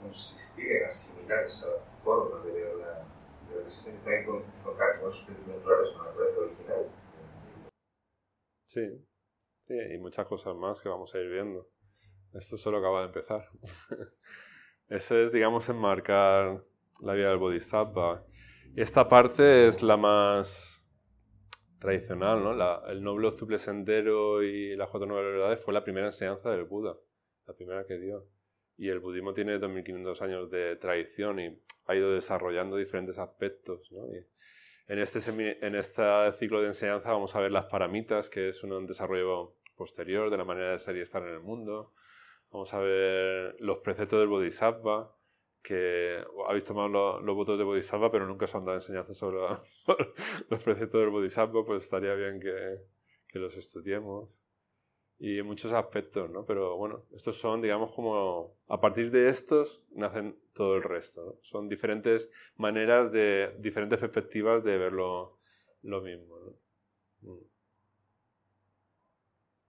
consistir en asimilar esa forma de ver la, de la existencia, estar en contacto con sentimientos naturales, con la naturaleza original. Sí, sí, y muchas cosas más que vamos a ir viendo. Esto solo acaba de empezar. Ese es, digamos, enmarcar la vida del Bodhisattva. Esta parte es la más tradicional, ¿no? El noble octuple sendero y las cuatro nobles verdades fue la primera enseñanza del Buda, la primera que dio. Y el budismo tiene 2500 años de tradición y ha ido desarrollando diferentes aspectos, ¿no? en este, en este ciclo de enseñanza vamos a ver las paramitas, que es un desarrollo posterior de la manera de ser y estar en el mundo. Vamos a ver los preceptos del Bodhisattva, que habéis tomado los, votos de Bodhisattva, pero nunca os han dado enseñanza sobre los preceptos del Bodhisattva, pues estaría bien que, que los estudiemos. Y en muchos aspectos, ¿no? Pero bueno, estos son, digamos, como... A partir de estos nacen todo el resto, ¿no? Son diferentes maneras de... diferentes perspectivas de ver lo, lo mismo, ¿no? Mm.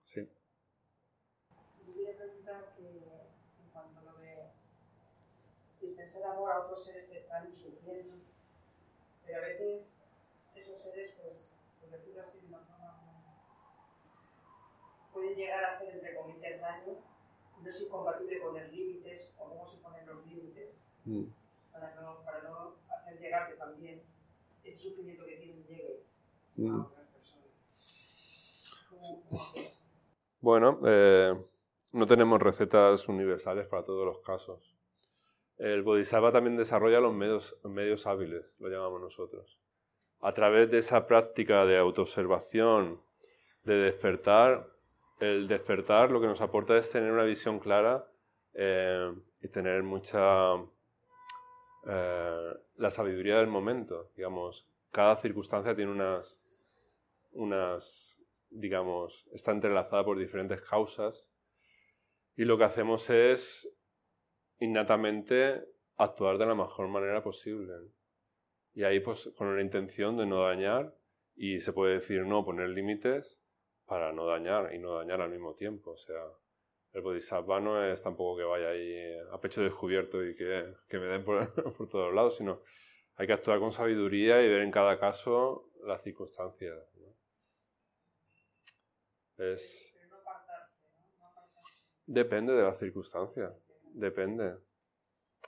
Sí. El amor a otros seres que están sufriendo. Pero a veces esos seres, pues, por decirlo así, no, pueden llegar a hacer, entre comillas, daño. No es incompatible poner límites, o cómo se ponen los límites, mm. para, no, para no hacer llegar que también ese sufrimiento que tienen llegue a mm. otras personas. Bueno, eh, no tenemos recetas universales para todos los casos. El Bodhisattva también desarrolla los medios, hábiles, lo llamamos nosotros. A través de esa práctica de autoobservación, de despertar, el despertar lo que nos aporta es tener una visión clara eh, y tener mucha eh, la sabiduría del momento. Digamos, cada circunstancia tiene unas, unas, digamos, está entrelazada por diferentes causas y lo que hacemos es innatamente actuar de la mejor manera posible. Y ahí pues con la intención de no dañar y se puede decir no, poner límites para no dañar y no dañar al mismo tiempo. O sea, el bodhisattva no es tampoco que vaya ahí a pecho descubierto y que, que me den por, por, todos lados, sino hay que actuar con sabiduría y ver en cada caso las circunstancias. Es... Depende de las circunstancias, depende.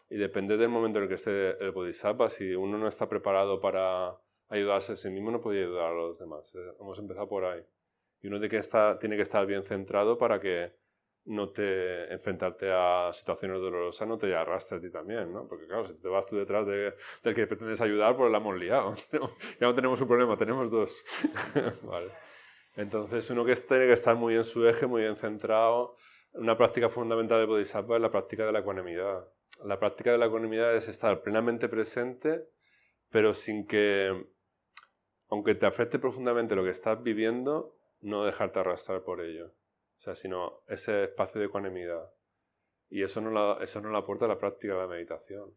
Y depende del momento en el que esté el bodhisattva. Si uno no está preparado para ayudarse a sí mismo, no puede ayudar a los demás. Eh, hemos empezado por ahí. Y uno tiene que estar, tiene que estar bien centrado para que no te enfrentarte a situaciones dolorosas no te arrastre a ti también, ¿no? Porque claro, si te vas tú detrás de, del que pretendes ayudar, pues la hemos liado. ya no tenemos un problema, tenemos dos. vale. Entonces uno que tiene que estar muy en su eje, muy bien centrado. Una práctica fundamental de Bodhisattva es la práctica de la ecuanimidad. La práctica de la ecuanimidad es estar plenamente presente, pero sin que, aunque te afecte profundamente lo que estás viviendo, no dejarte arrastrar por ello. O sea, sino ese espacio de ecuanimidad. Y eso no, la, eso no lo aporta la práctica de la meditación.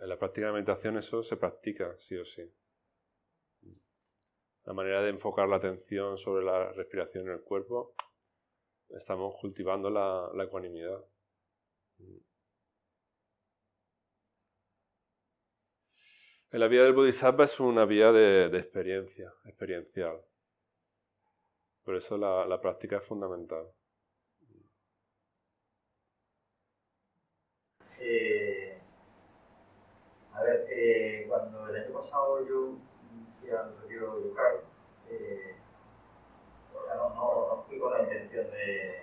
En la práctica de la meditación eso se practica, sí o sí. La manera de enfocar la atención sobre la respiración en el cuerpo, estamos cultivando la, ecuanimidad. La vía del Bodhisattva es una vía de, de experiencia, experiencial. Por eso la, práctica es fundamental. Eh, a ver, eh, cuando el año pasado yo fui al retiro yokai, eh, o sea, no, no, no, fui con la intención de,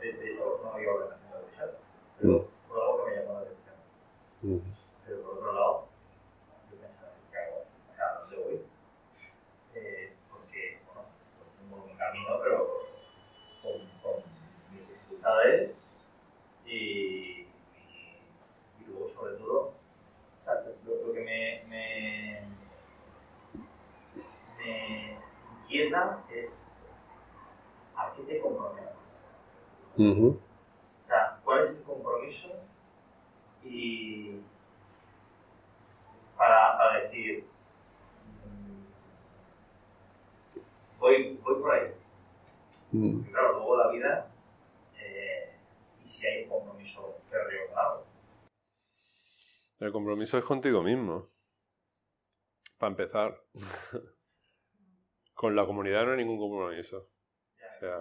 de, de hecho, no iba organizando de chat, pero por algo que me llamó la atención. Pero por otro lado, y, y, luego sobre todo lo, que me, me, me, inquieta es a qué te comprometes. O sea, ¿cuál es el compromiso? Y para, para decir, mm, voy, voy por ahí. claro, luego la vida si hay un compromiso férreo claro. El compromiso es contigo mismo. Para empezar. Con la comunidad no hay ningún compromiso. O sea,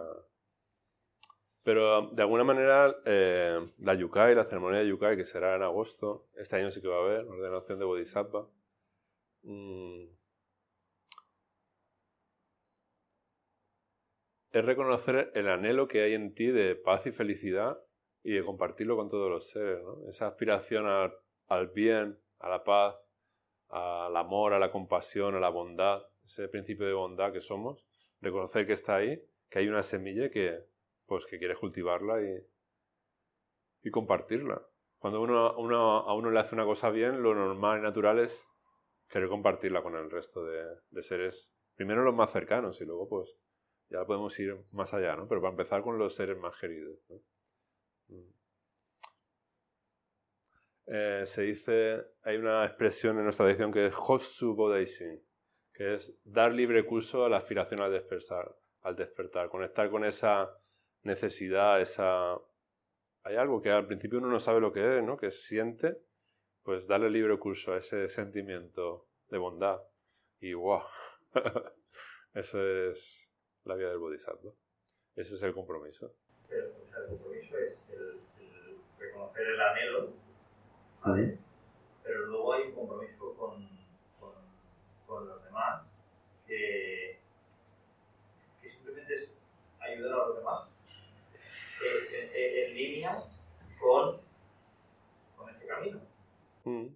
pero de alguna manera eh, la Yukai, la ceremonia de Yukai, que será en agosto, este año sí que va a haber, ordenación de Bodhisattva. Mm, es reconocer el anhelo que hay en ti de paz y felicidad y de compartirlo con todos los seres. ¿no? Esa aspiración al, al, bien, a la paz, al amor, a la compasión, a la bondad, ese principio de bondad que somos, reconocer que está ahí, que hay una semilla que, pues, que quieres cultivarla y, y compartirla. Cuando uno, uno, a uno le hace una cosa bien, lo normal y natural es querer compartirla con el resto de, seres, primero los más cercanos y luego pues ya podemos ir más allá, ¿no? Pero para empezar con los seres más queridos. ¿no? Eh, se dice, hay una expresión en nuestra tradición que es Hotsu Bodaishin, que es dar libre curso a la aspiración al despertar, al despertar, conectar con esa necesidad, esa... Hay algo que al principio uno no sabe lo que es, ¿no? Que siente, pues darle libre curso a ese sentimiento de bondad. Y wow, eso es la vida del Bodhisattva. Ese es el compromiso. el compromiso es reconocer el anhelo, ¿vale? pero luego hay un compromiso con, con, con los demás que, que, simplemente es ayudar a los demás. En, en línea con, con este camino. Mm.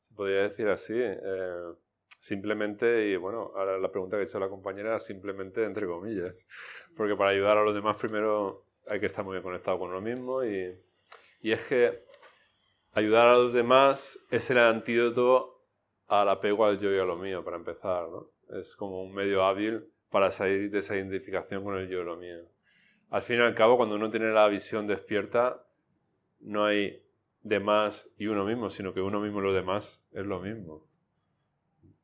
Se podría decir así. Eh, simplemente, y bueno, la pregunta que ha hecho la compañera, simplemente entre comillas. Porque para ayudar a los demás primero hay que estar muy bien conectado con uno mismo y, y es que ayudar a los demás es el antídoto al apego al yo y a lo mío, para empezar, ¿no? Es como un medio hábil para salir de esa identificación con el yo y lo mío. Al fin y al cabo, cuando uno tiene la visión despierta, no hay demás y uno mismo, sino que uno mismo y los demás es lo mismo.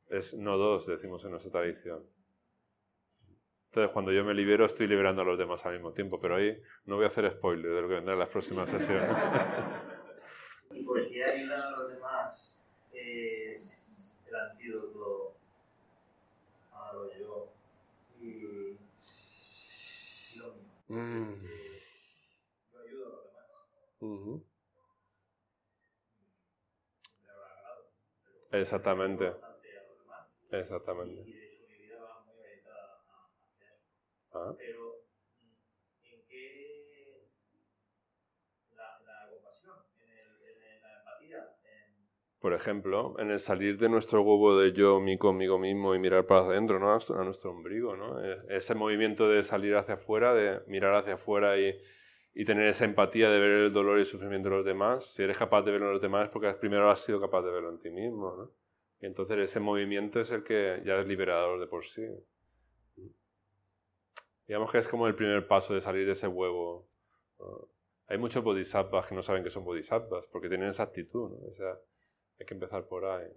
Es no dos, decimos en nuestra tradición. Entonces, cuando yo me libero, estoy liberando a los demás al mismo tiempo, pero ahí no voy a hacer spoiler de lo que vendrá en las próximas sesiones. ¿Y por qué ayudar a los demás es el antídoto a lo yo y, lo mío? Mm. Yo ayudo a los demás. Uh Exactamente. Exactamente. Y de hecho mi vida va muy orientada hacia eso. Ah. Pero, ¿en qué la, la compasión, en, el, en la empatía? Por ejemplo, en el salir de nuestro huevo de yo, mi conmigo mismo y mirar para adentro, ¿no? A nuestro ombligo, ¿no? E, ese movimiento de salir hacia afuera, de mirar hacia afuera y, y tener esa empatía de ver el dolor y el sufrimiento de los demás. Si eres capaz de verlo en los demás es porque primero has sido capaz de verlo en ti mismo, ¿no? Y entonces ese movimiento es el que ya es liberador de por sí. Digamos que es como el primer paso de salir de ese huevo. Hay muchos bodhisattvas que no saben que son bodhisattvas porque tienen esa actitud. ¿no? O sea, hay que empezar por ahí.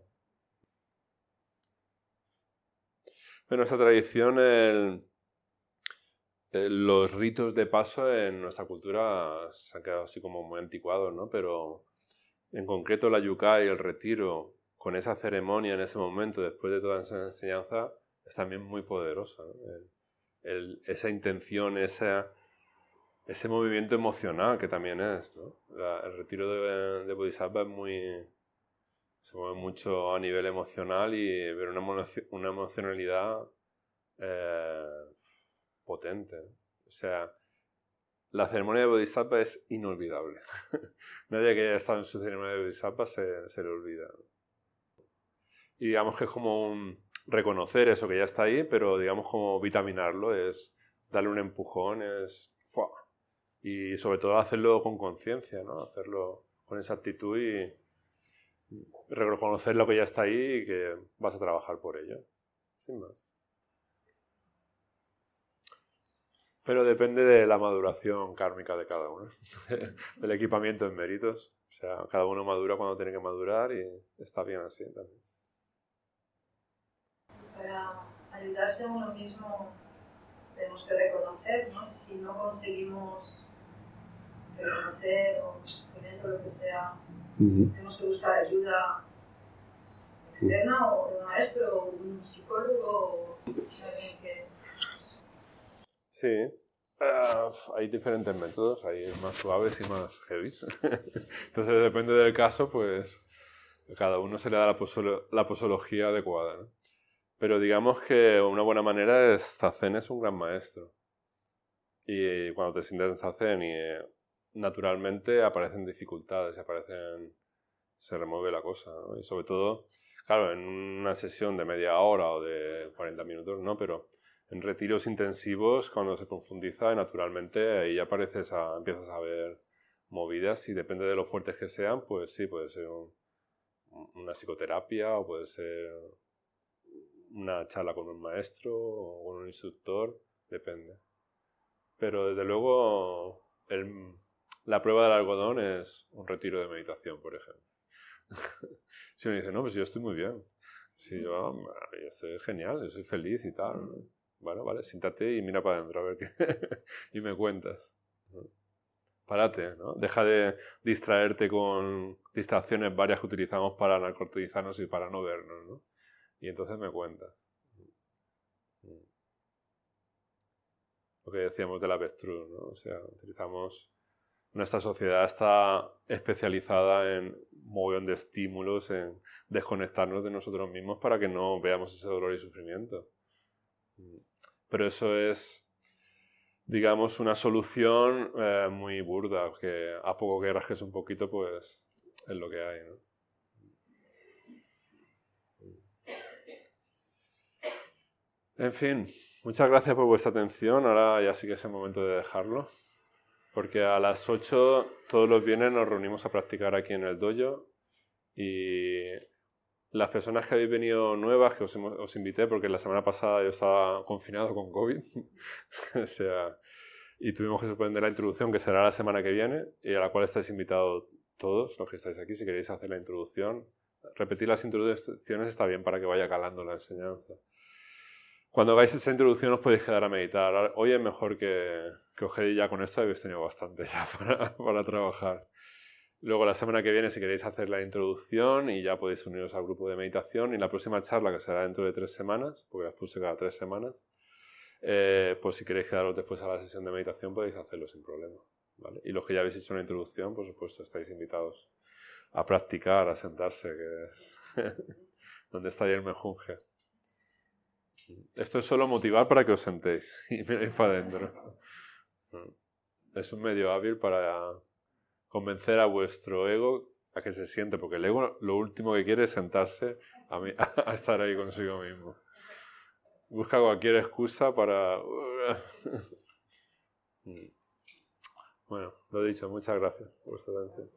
En nuestra tradición, los ritos de paso en nuestra cultura se han quedado así como muy anticuados, ¿no? Pero en concreto la yukai, el retiro, con esa ceremonia en ese momento, después de toda esa enseñanza, es también muy poderosa. esa intención, esa, ese movimiento emocional que también es. el retiro de, Bodhisattva es muy, se mueve mucho a nivel emocional y ver una, una emocionalidad eh, potente. O sea, la ceremonia de Bodhisattva es inolvidable. Nadie que haya estado en su ceremonia de Bodhisattva se, se le olvida y digamos que es como reconocer eso que ya está ahí, pero digamos como vitaminarlo, es darle un empujón, es... Y sobre todo hacerlo con conciencia, ¿no? Hacerlo con esa actitud y reconocer lo que ya está ahí y que vas a trabajar por ello, sin más. Pero depende de la maduración kármica de cada uno, del equipamiento en méritos. O sea, cada uno madura cuando tiene que madurar y está bien así también para ayudarse a uno mismo tenemos que reconocer, ¿no? Si no conseguimos reconocer o lo que sea, tenemos que buscar ayuda externa o de un maestro o un psicólogo o alguien que... Sí. Uh, hay diferentes métodos, hay más suaves y más heavy. Entonces depende del caso, pues cada uno se le da la, la posología adecuada. ¿no? Pero digamos que una buena manera es Zazen es un gran maestro. Y cuando te sientes en Zazen y eh, naturalmente aparecen dificultades, aparecen, se remueve la cosa. Y sobre todo, claro, en una sesión de media hora o de 40 minutos, no, pero en retiros intensivos, cuando se profundiza, naturalmente ahí apareces a, empiezas a ver movidas y depende de lo fuertes que sean, pues sí, puede ser una psicoterapia o puede ser una charla con un maestro o con un instructor, depende. Pero desde luego la prueba del algodón es un retiro de meditación, por ejemplo. si uno dice, no, pues yo estoy muy bien. Si yo, yo estoy genial, yo soy feliz y tal. Bueno, vale, siéntate y mira para adentro a ver qué. y me cuentas. Párate, ¿no? Deja de distraerte con distracciones varias que utilizamos para narcotizarnos y para no vernos, ¿no? Y entonces me cuenta. Lo que decíamos del avestruz, ¿no? O sea, utilizamos... Nuestra sociedad está especializada en mogollón de estímulos, en desconectarnos de nosotros mismos para que no veamos ese dolor y sufrimiento. Pero eso es digamos, una solución eh, muy burda, que a poco que rasques un poquito, pues es lo que hay, ¿no? En fin, muchas gracias por vuestra atención. Ahora ya sí que es el momento de dejarlo. Porque a las 8 todos los viernes nos reunimos a practicar aquí en el dojo. Y las personas que habéis venido nuevas, que os, os invité, porque la semana pasada yo estaba confinado con COVID. o sea, y tuvimos que suspender la introducción, que será la semana que viene, y a la cual estáis invitados todos los que estáis aquí, si queréis hacer la introducción. Repetir las introducciones está bien para que vaya calando la enseñanza. Cuando hagáis esa introducción os podéis quedar a meditar. Hoy es mejor que, que os quedéis ya con esto, habéis tenido bastante ya para, para trabajar. Luego la semana que viene si queréis hacer la introducción y ya podéis uniros al grupo de meditación y la próxima charla que será dentro de tres semanas, porque las puse cada tres semanas, eh, pues si queréis quedaros después a la sesión de meditación podéis hacerlo sin problema. ¿vale? Y los que ya habéis hecho una introducción, por supuesto, estáis invitados a practicar, a sentarse, que es donde está ahí el mejunje. Esto es solo motivar para que os sentéis y miréis para adentro. Es un medio hábil para convencer a vuestro ego a que se siente, porque el ego lo último que quiere es sentarse a, estar ahí consigo mismo. Busca cualquier excusa para... bueno, lo dicho, muchas gracias por vuestra atención.